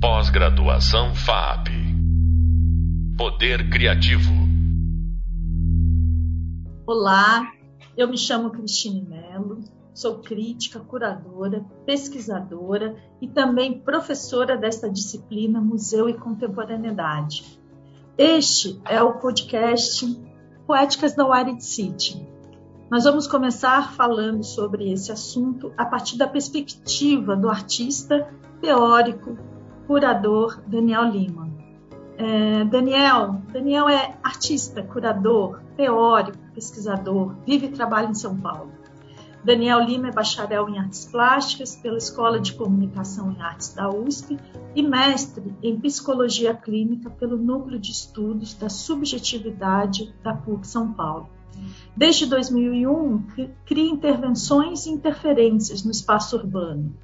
Pós-graduação FAP. Poder Criativo. Olá, eu me chamo Cristine Mello, sou crítica, curadora, pesquisadora e também professora desta disciplina Museu e Contemporaneidade. Este é o podcast Poéticas da Wired City. Nós vamos começar falando sobre esse assunto a partir da perspectiva do artista, teórico, curador Daniel Lima. É, Daniel, Daniel é artista, curador, teórico, pesquisador, vive e trabalha em São Paulo. Daniel Lima é bacharel em artes plásticas pela Escola de Comunicação e Artes da USP e mestre em psicologia clínica pelo Núcleo de Estudos da Subjetividade da PUC São Paulo. Desde 2001, cria intervenções e interferências no espaço urbano.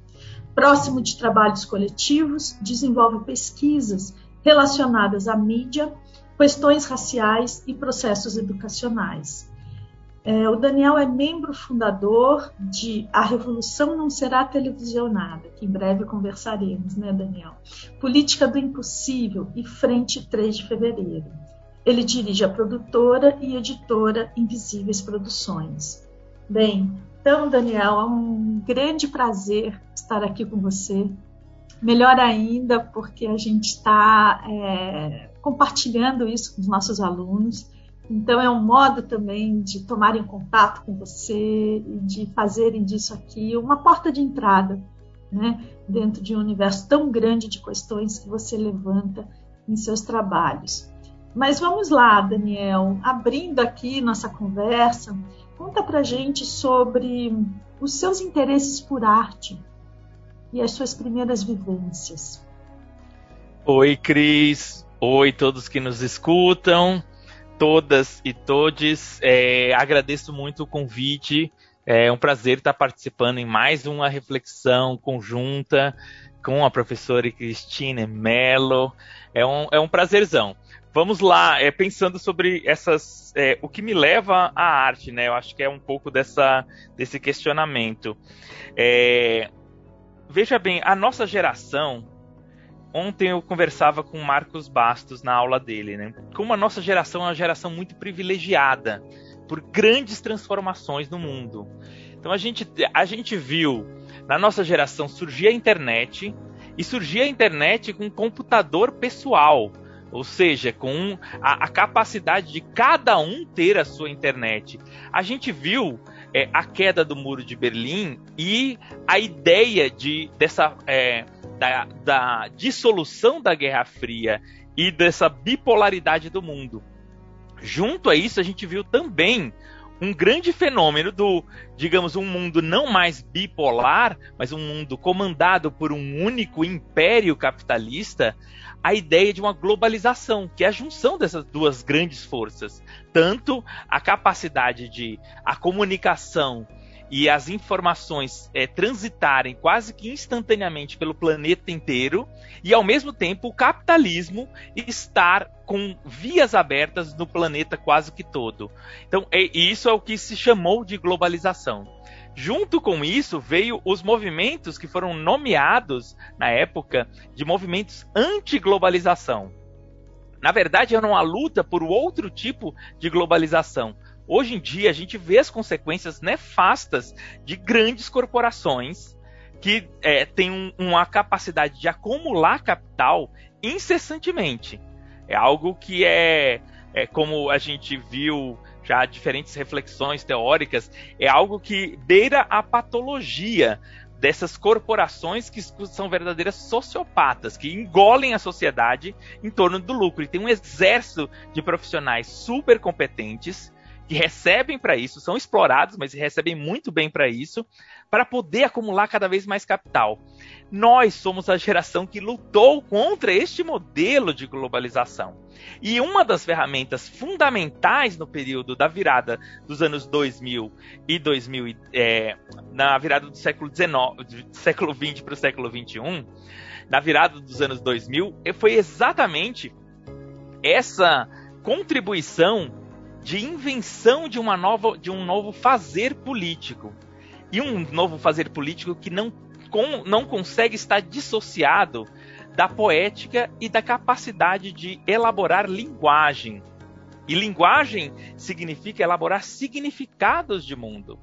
Próximo de trabalhos coletivos, desenvolve pesquisas relacionadas à mídia, questões raciais e processos educacionais. É, o Daniel é membro fundador de A Revolução Não Será Televisionada, que em breve conversaremos, né, Daniel? Política do Impossível e Frente 3 de Fevereiro. Ele dirige a produtora e editora Invisíveis Produções. Bem, então, Daniel, é um grande prazer estar aqui com você Melhor ainda, porque a gente está é, compartilhando isso com os nossos alunos. Então, é um modo também de tomarem contato com você e de fazerem disso aqui uma porta de entrada, né? dentro de um universo tão grande de questões que você levanta em seus trabalhos. Mas vamos lá, Daniel, abrindo aqui nossa conversa, conta pra gente sobre os seus interesses por arte, e as suas primeiras vivências. Oi, Cris. Oi, todos que nos escutam, todas e todes. É, agradeço muito o convite. É um prazer estar participando em mais uma reflexão conjunta com a professora Cristine Mello. É um, é um prazerzão. Vamos lá, é, pensando sobre essas, é, o que me leva à arte, né? Eu acho que é um pouco dessa, desse questionamento. É, veja bem, a nossa geração. Ontem eu conversava com o Marcos Bastos na aula dele, né? Como a nossa geração é uma geração muito privilegiada por grandes transformações no mundo. Então a gente, a gente viu na nossa geração surgir a internet e surgir a internet com computador pessoal, ou seja, com a, a capacidade de cada um ter a sua internet. A gente viu é, a queda do muro de Berlim e a ideia de dessa é, da, da dissolução da Guerra Fria e dessa bipolaridade do mundo. Junto a isso, a gente viu também um grande fenômeno do, digamos, um mundo não mais bipolar, mas um mundo comandado por um único império capitalista, a ideia de uma globalização, que é a junção dessas duas grandes forças. Tanto a capacidade de a comunicação e as informações é, transitarem quase que instantaneamente pelo planeta inteiro e ao mesmo tempo o capitalismo estar com vias abertas no planeta quase que todo. Então, é, isso é o que se chamou de globalização. Junto com isso veio os movimentos que foram nomeados na época de movimentos anti-globalização. Na verdade, era uma luta por outro tipo de globalização. Hoje em dia, a gente vê as consequências nefastas de grandes corporações que é, têm um, uma capacidade de acumular capital incessantemente. É algo que é, é como a gente viu já diferentes reflexões teóricas, é algo que beira a patologia dessas corporações que são verdadeiras sociopatas, que engolem a sociedade em torno do lucro. E tem um exército de profissionais super competentes que recebem para isso, são explorados, mas recebem muito bem para isso, para poder acumular cada vez mais capital. Nós somos a geração que lutou contra este modelo de globalização. E uma das ferramentas fundamentais no período da virada dos anos 2000 e 2000, é, na virada do século XIX, século 20 para o século 21, na virada dos anos 2000, foi exatamente essa contribuição de invenção de uma nova de um novo fazer político e um novo fazer político que não, com, não consegue estar dissociado da poética e da capacidade de elaborar linguagem. E linguagem significa elaborar significados de mundo.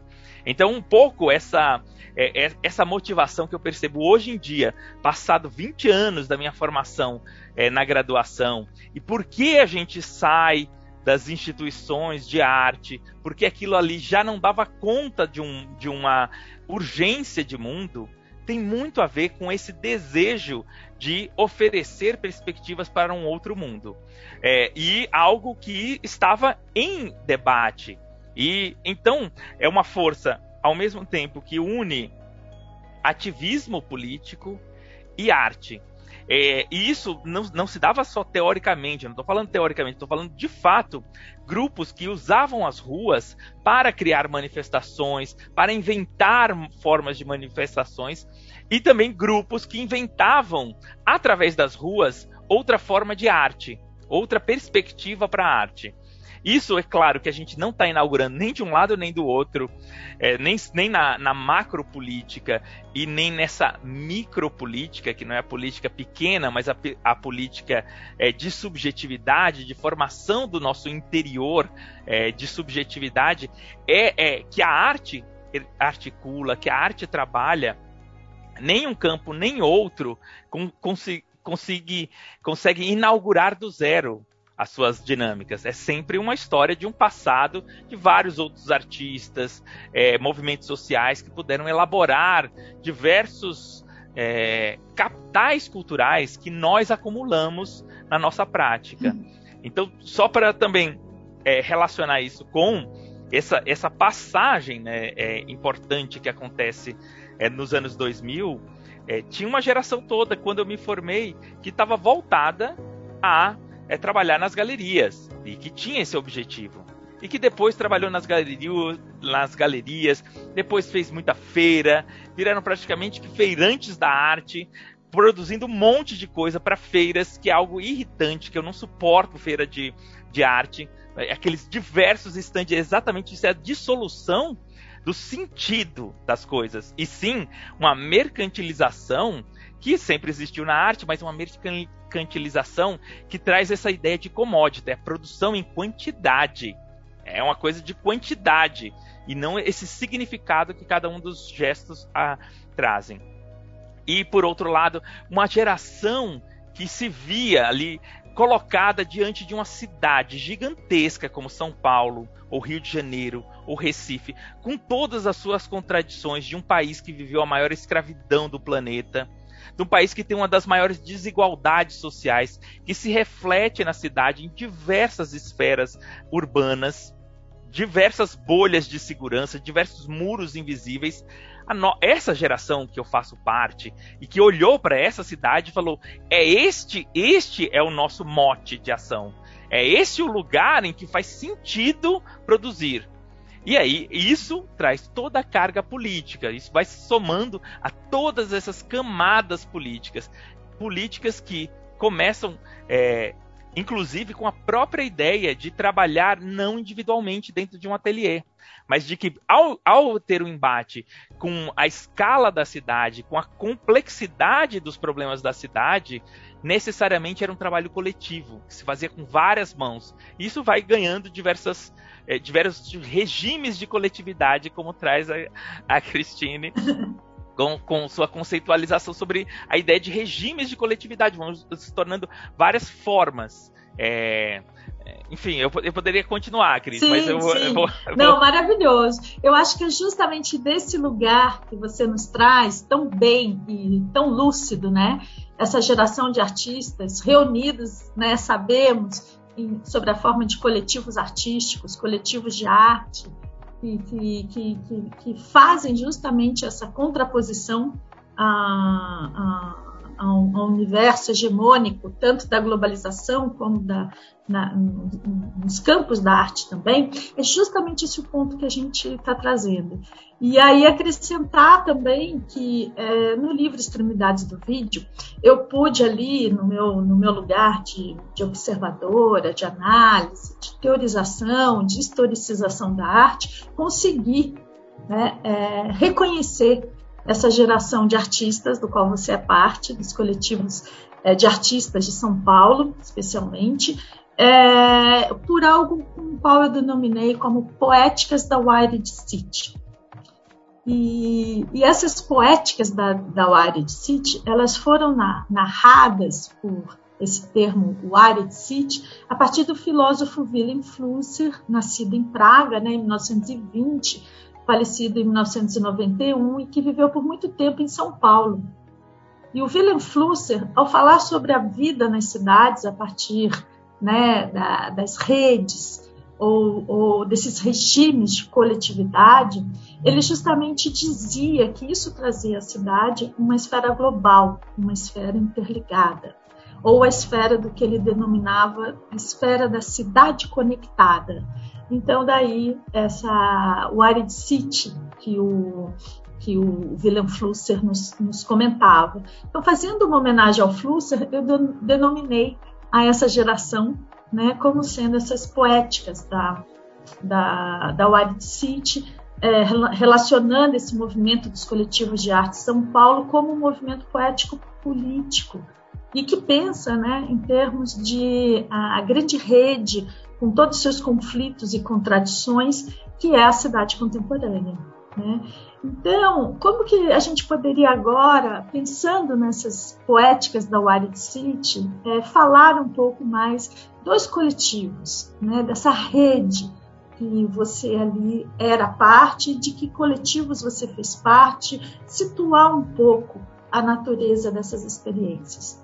Então, um pouco essa, é, é, essa motivação que eu percebo hoje em dia, passado 20 anos da minha formação é, na graduação, e por que a gente sai das instituições de arte, porque aquilo ali já não dava conta de, um, de uma urgência de mundo, tem muito a ver com esse desejo de oferecer perspectivas para um outro mundo. É, e algo que estava em debate. E então é uma força, ao mesmo tempo, que une ativismo político e arte. É, e isso não, não, se dava só teoricamente, não estou falando teoricamente, estou falando de fato grupos que usavam as ruas para criar manifestações, para inventar formas de manifestações, e também grupos que inventavam, através das ruas, outra forma de arte, outra perspectiva para a arte. Isso é claro que a gente não está inaugurando nem de um lado nem do outro, é, nem, nem na, na macropolítica e nem nessa micropolítica, que não é a política pequena, mas a, a política é, de subjetividade, de formação do nosso interior é, de subjetividade, é, é que a arte articula, que a arte trabalha, nem um campo nem outro com, consegue, consegue inaugurar do zero as suas dinâmicas. É sempre uma história de um passado de vários outros artistas, é, movimentos sociais que puderam elaborar diversos é, capitais culturais que nós acumulamos na nossa prática. Então, só para também é, relacionar isso com essa, essa passagem né, é, importante que acontece é, nos anos 2000, é, tinha uma geração toda, quando eu me formei, que estava voltada a é trabalhar nas galerias e que tinha esse objetivo. E que depois trabalhou nas, galerias, nas galerias, depois fez muita feira, viraram praticamente feirantes da arte, produzindo um monte de coisa para feiras, que é algo irritante, que eu não suporto feira de, de arte. Aqueles diversos estandes, exatamente isso é a dissolução do sentido das coisas. E sim, uma mercantilização que sempre existiu na arte, mas uma mercantilização que traz essa ideia de commodity, é produção em quantidade. É uma coisa de quantidade e não esse significado que cada um dos gestos ah, trazem. E por outro lado, uma geração que se via ali colocada diante de uma cidade gigantesca como São Paulo, ou Rio de Janeiro, ou Recife, com todas as suas contradições de um país que viveu a maior escravidão do planeta, de um país que tem uma das maiores desigualdades sociais, que se reflete na cidade em diversas esferas urbanas, diversas bolhas de segurança, diversos muros invisíveis. No... essa geração que eu faço parte e que olhou para essa cidade e falou: é este, este é o nosso mote de ação. É esse o lugar em que faz sentido produzir. E aí, isso traz toda a carga política, isso vai somando a todas essas camadas políticas. Políticas que começam, é, inclusive, com a própria ideia de trabalhar não individualmente dentro de um ateliê, mas de que, ao, ao ter um embate com a escala da cidade, com a complexidade dos problemas da cidade, necessariamente era um trabalho coletivo, que se fazia com várias mãos. Isso vai ganhando diversas é, diversos regimes de coletividade, como traz a, a Christine. Com, com, sua conceitualização sobre a ideia de regimes de coletividade, vão se tornando várias formas. É, é enfim, eu, eu, poderia continuar, Cris, sim, mas eu, eu vou. Eu Não, vou... maravilhoso. Eu acho que justamente desse lugar que você nos traz tão bem e tão lúcido, né? Essa geração de artistas reunidos, né? Sabemos sobre a forma de coletivos artísticos, coletivos de arte, que, que, que, que fazem justamente essa contraposição a, a ao, universo hegemônico, tanto da globalização como da, na, nos campos da arte também, é justamente esse o ponto que a gente está trazendo. E aí acrescentar também que é, no livro Extremidades do Vídeo, eu pude ali, no meu, no meu lugar de, de observadora, de análise, de teorização, de historicização da arte, conseguir né, é, reconhecer essa geração de artistas do qual você é parte, dos coletivos é, de artistas de São Paulo, especialmente, é, por algo com o qual eu denominei como poéticas da Wired City. E, e, essas poéticas da, da Wired City, elas foram na, narradas por esse termo Wired City a partir do filósofo Willem Flusser, nascido em Praga, né, em 1920, falecido em 1991 e que viveu por muito tempo em São Paulo. E o Willem Flusser, ao falar sobre a vida nas cidades a partir né, da, das redes ou, ou desses regimes de coletividade, ele justamente dizia que isso trazia à cidade uma esfera global, uma esfera interligada, ou a esfera do que ele denominava a esfera da cidade conectada. Então, daí, essa Wired City, que o, que o William Flusser nos, nos comentava. Então, fazendo uma homenagem ao Flusser, eu denominei a essa geração né, como sendo essas poéticas da, da, da Wild City, é, relacionando esse movimento dos coletivos de arte São Paulo como um movimento poético político e que pensa né, em termos de a, a grande rede com todos os seus conflitos e contradições que é a cidade contemporânea. Né? Então, como que a gente poderia agora, pensando nessas poéticas da Wild City, é, falar um pouco mais dos coletivos, né, dessa rede que você ali era parte, de que coletivos você fez parte, situar um pouco a natureza dessas experiências.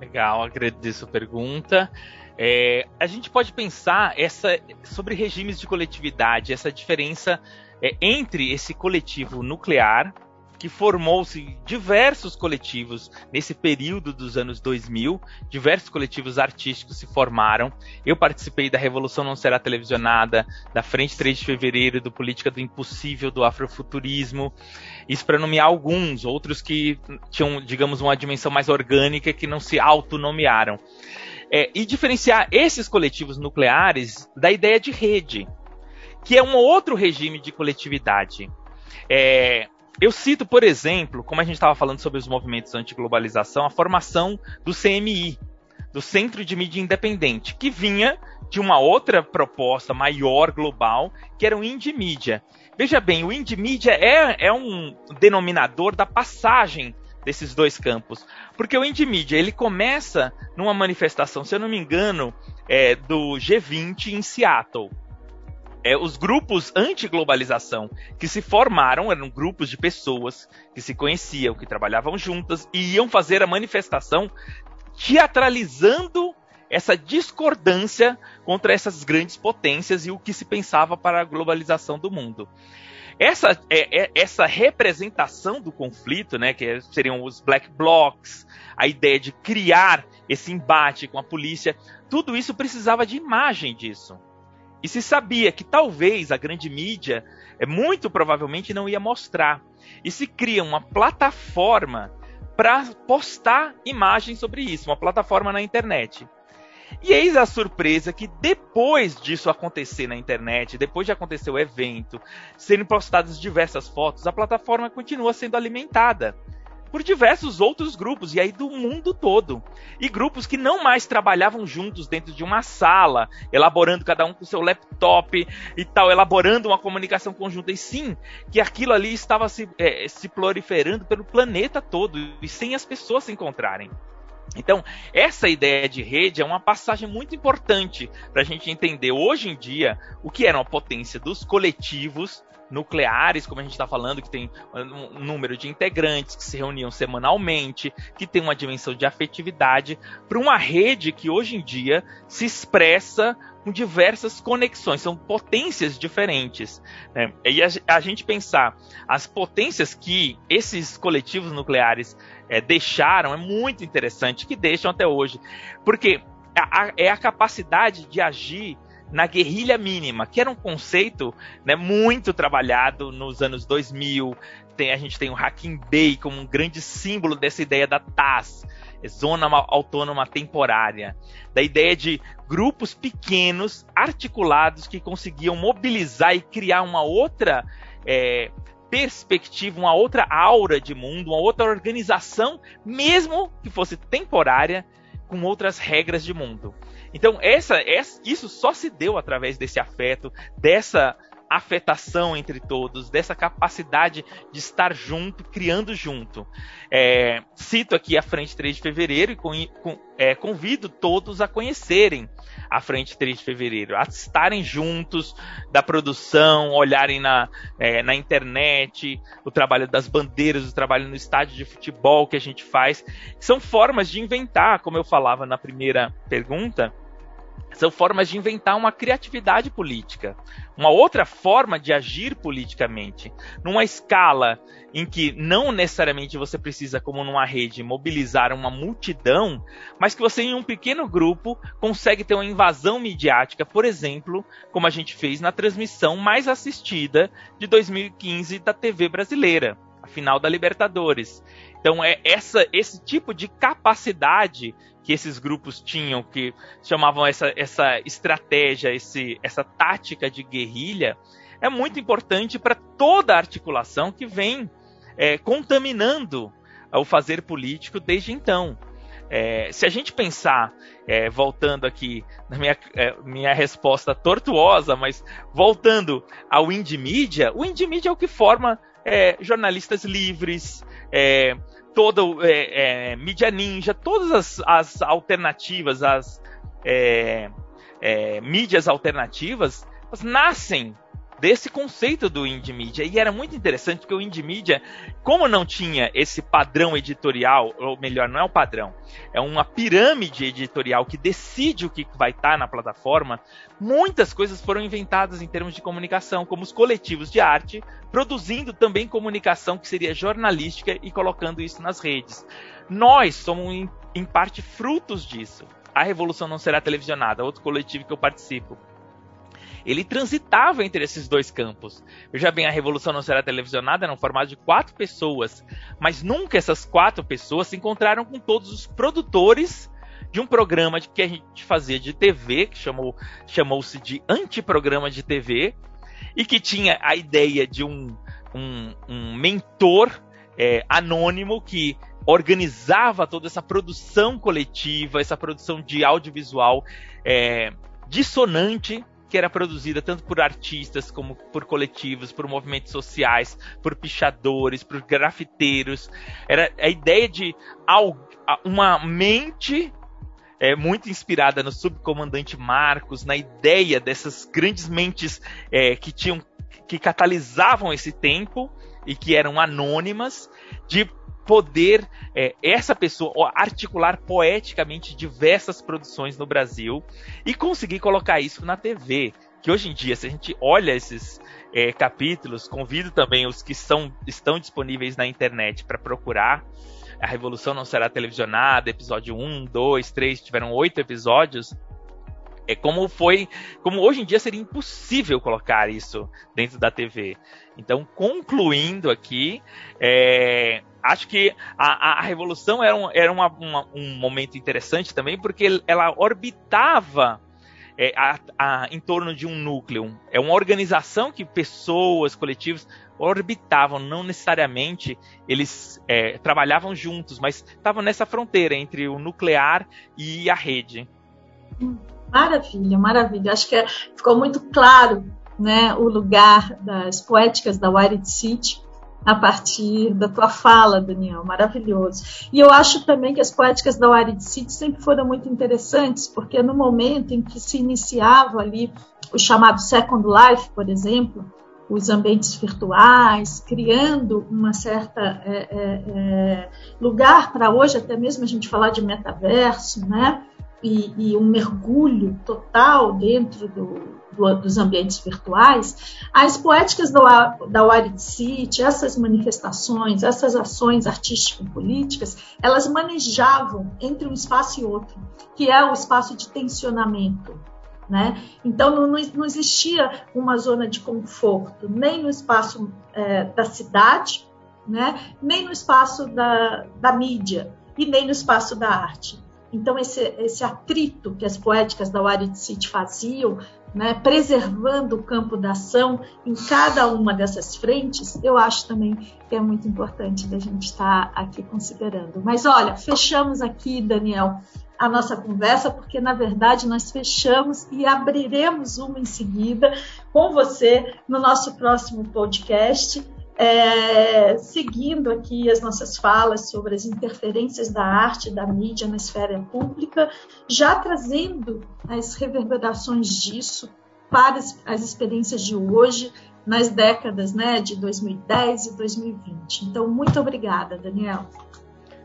Legal, agradeço a pergunta. É, a gente pode pensar essa sobre regimes de coletividade, essa diferença é, entre esse coletivo nuclear, que formou-se diversos coletivos nesse período dos anos 2000, diversos coletivos artísticos se formaram. Eu participei da Revolução Não Será Televisionada, da Frente 3 de Fevereiro, do Política do Impossível, do Afrofuturismo. Isso para nomear alguns, outros que tinham, digamos, uma dimensão mais orgânica que não se autonomearam. É, e diferenciar esses coletivos nucleares da ideia de rede que é um outro regime de coletividade. É, eu cito, por exemplo, como a gente estava falando sobre os movimentos anti-globalização, a formação do CMI, do Centro de Mídia Independente, que vinha de uma outra proposta maior, global, que era o Indie Media. Veja bem, o Indie Media é, é um denominador da passagem desses dois campos. Porque o Indie Media, ele começa numa manifestação, se eu não me engano, é, do G20 em Seattle é, os grupos anti-globalização que se formaram eram grupos de pessoas que se conheciam, que trabalhavam juntas e iam fazer a manifestação teatralizando essa discordância contra essas grandes potências e o que se pensava para a globalização do mundo. Essa, é, é, essa representação do conflito, né, que seriam os black blocs, a ideia de criar esse embate com a polícia, tudo isso precisava de imagem disso. E se sabia que talvez a grande mídia, é muito provavelmente, não ia mostrar. E se cria uma plataforma para postar imagens sobre isso, uma plataforma na internet. E eis a surpresa que depois disso acontecer na internet, depois de acontecer o evento, serem postadas diversas fotos, a plataforma continua sendo alimentada por diversos outros grupos, e aí do mundo todo. E grupos que não mais trabalhavam juntos dentro de uma sala, elaborando cada um com seu laptop e tal, elaborando uma comunicação conjunta. E sim, que aquilo ali estava se, é, se proliferando pelo planeta todo, e sem as pessoas se encontrarem. Então, essa ideia de rede é uma passagem muito importante para a gente entender hoje em dia o que era a potência dos coletivos nucleares, como a gente está falando, que tem um número de integrantes que se reuniam semanalmente, que tem uma dimensão de afetividade, para uma rede que hoje em dia se expressa com diversas conexões, são potências diferentes. Né? E a, a, gente pensar as potências que esses coletivos nucleares é, deixaram é muito interessante, que deixam até hoje, porque a, a, é a capacidade de agir na guerrilha mínima, que era um conceito né, muito trabalhado nos anos 2000. Tem, a gente tem o Hacking Bay como um grande símbolo dessa ideia da TAS, Zona Autônoma Temporária, da ideia de grupos pequenos, articulados, que conseguiam mobilizar e criar uma outra é, perspectiva, uma outra aura de mundo, uma outra organização, mesmo que fosse temporária, com outras regras de mundo. Então, essa, essa, isso só se deu através desse afeto, dessa afetação entre todos, dessa capacidade de estar junto, criando junto. É, cito aqui a Frente 3 de Fevereiro e com, com, é, convido todos a conhecerem a Frente 3 de Fevereiro, a estarem juntos da produção, olharem na, é, na internet, o trabalho das bandeiras, o trabalho no estádio de futebol que a gente faz. São formas de inventar, como eu falava na primeira pergunta, são formas de inventar uma criatividade política, uma outra forma de agir politicamente, numa escala em que não necessariamente você precisa, como numa rede, mobilizar uma multidão, mas que você, em um pequeno grupo, consegue ter uma invasão midiática, por exemplo, como a gente fez na transmissão mais assistida de 2015 da TV brasileira, a final da Libertadores. Então é essa, esse tipo de capacidade que esses grupos tinham, que chamavam essa, essa estratégia, esse, essa tática de guerrilha, é muito importante para toda a articulação que vem é, contaminando o fazer político desde então. É, se a gente pensar, é, voltando aqui na minha, é, minha resposta tortuosa, mas voltando ao indie media, o indie media é o que forma é, jornalistas livres, é, todo é, é, mídia ninja, todas as, as alternativas, as é, é, mídias alternativas, nascem desse conceito do indie media. E era muito interessante porque o indie media, como não tinha esse padrão editorial, ou melhor, não é o padrão, é uma pirâmide editorial que decide o que vai estar na plataforma, muitas coisas foram inventadas em termos de comunicação, como os coletivos de arte, produzindo também comunicação que seria jornalística e colocando isso nas redes. Nós somos, em parte, frutos disso. A Revolução Não Será Televisionada, outro coletivo que eu participo ele transitava entre esses dois campos. Veja bem, a Revolução Não Será Televisionada era um formato de quatro pessoas, mas nunca essas quatro pessoas se encontraram com todos os produtores de um programa que a gente fazia de TV, que chamou, chamou-se de antiprograma de TV, e que tinha a ideia de um, um, um mentor é, anônimo que organizava toda essa produção coletiva, essa produção de audiovisual é, dissonante que era produzida tanto por artistas como por coletivos, por movimentos sociais, por pichadores, por grafiteiros. Era a ideia de uma mente é, muito inspirada no subcomandante Marcos, na ideia dessas grandes mentes é, que tinham que catalisavam esse tempo e que eram anônimas, de poder é, essa pessoa articular poeticamente diversas produções no Brasil e conseguir colocar isso na TV. Que hoje em dia, se a gente olha esses é, capítulos, convido também os que são, estão disponíveis na internet para procurar. A Revolução Não Será Televisionada, episódio 1, 2, 3, tiveram oito episódios. É como foi, como hoje em dia seria impossível colocar isso dentro da TV. Então, concluindo aqui, é, acho que a, a Revolução era, um, era uma, uma, um momento interessante também, porque ela orbitava é, a, a, em torno de um núcleo. É uma organização que pessoas, coletivos orbitavam, não necessariamente eles é, trabalhavam juntos, mas estavam nessa fronteira entre o nuclear e a rede. Maravilha, maravilha. Acho que é, ficou muito claro né, o lugar das poéticas da Wired City a partir da tua fala, Daniel, maravilhoso. E eu acho também que as poéticas da Wired City sempre foram muito interessantes, porque no momento em que se iniciava ali o chamado Second Life, por exemplo, os ambientes virtuais, criando uma certa é, é, lugar para hoje até mesmo a gente falar de metaverso, né? E, e um mergulho total dentro do, do, dos ambientes virtuais, as poéticas da, da Wired City, essas manifestações, essas ações artístico-políticas, elas manejavam entre um espaço e outro, que é o espaço de tensionamento. Né? Então, não, não, existia uma zona de conforto, nem no espaço é, da cidade, né? nem no espaço da, da mídia, e nem no espaço da arte. Então, esse, esse atrito que as poéticas da Wired City faziam né, preservando o campo da ação em cada uma dessas frentes, eu acho também que é muito importante da gente estar aqui considerando. Mas olha, fechamos aqui, Daniel, a nossa conversa, porque na verdade nós fechamos e abriremos uma em seguida com você no nosso próximo podcast é, seguindo aqui as nossas falas sobre as interferências da arte e da mídia na esfera pública, já trazendo as reverberações disso para as, as experiências de hoje, nas décadas né, de 2010 e 2020. Então, muito obrigada, Daniel.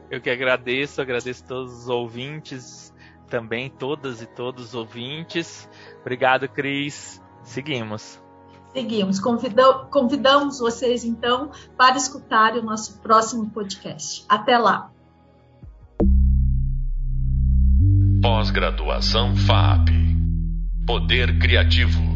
Eu que agradeço, agradeço todos os ouvintes, também todas e todos os ouvintes. Obrigado, Cris. Seguimos. Seguimos. Convidam, convidamos vocês, então, para escutar o nosso próximo podcast. Até lá. Pós-graduação FAP. Poder Criativo.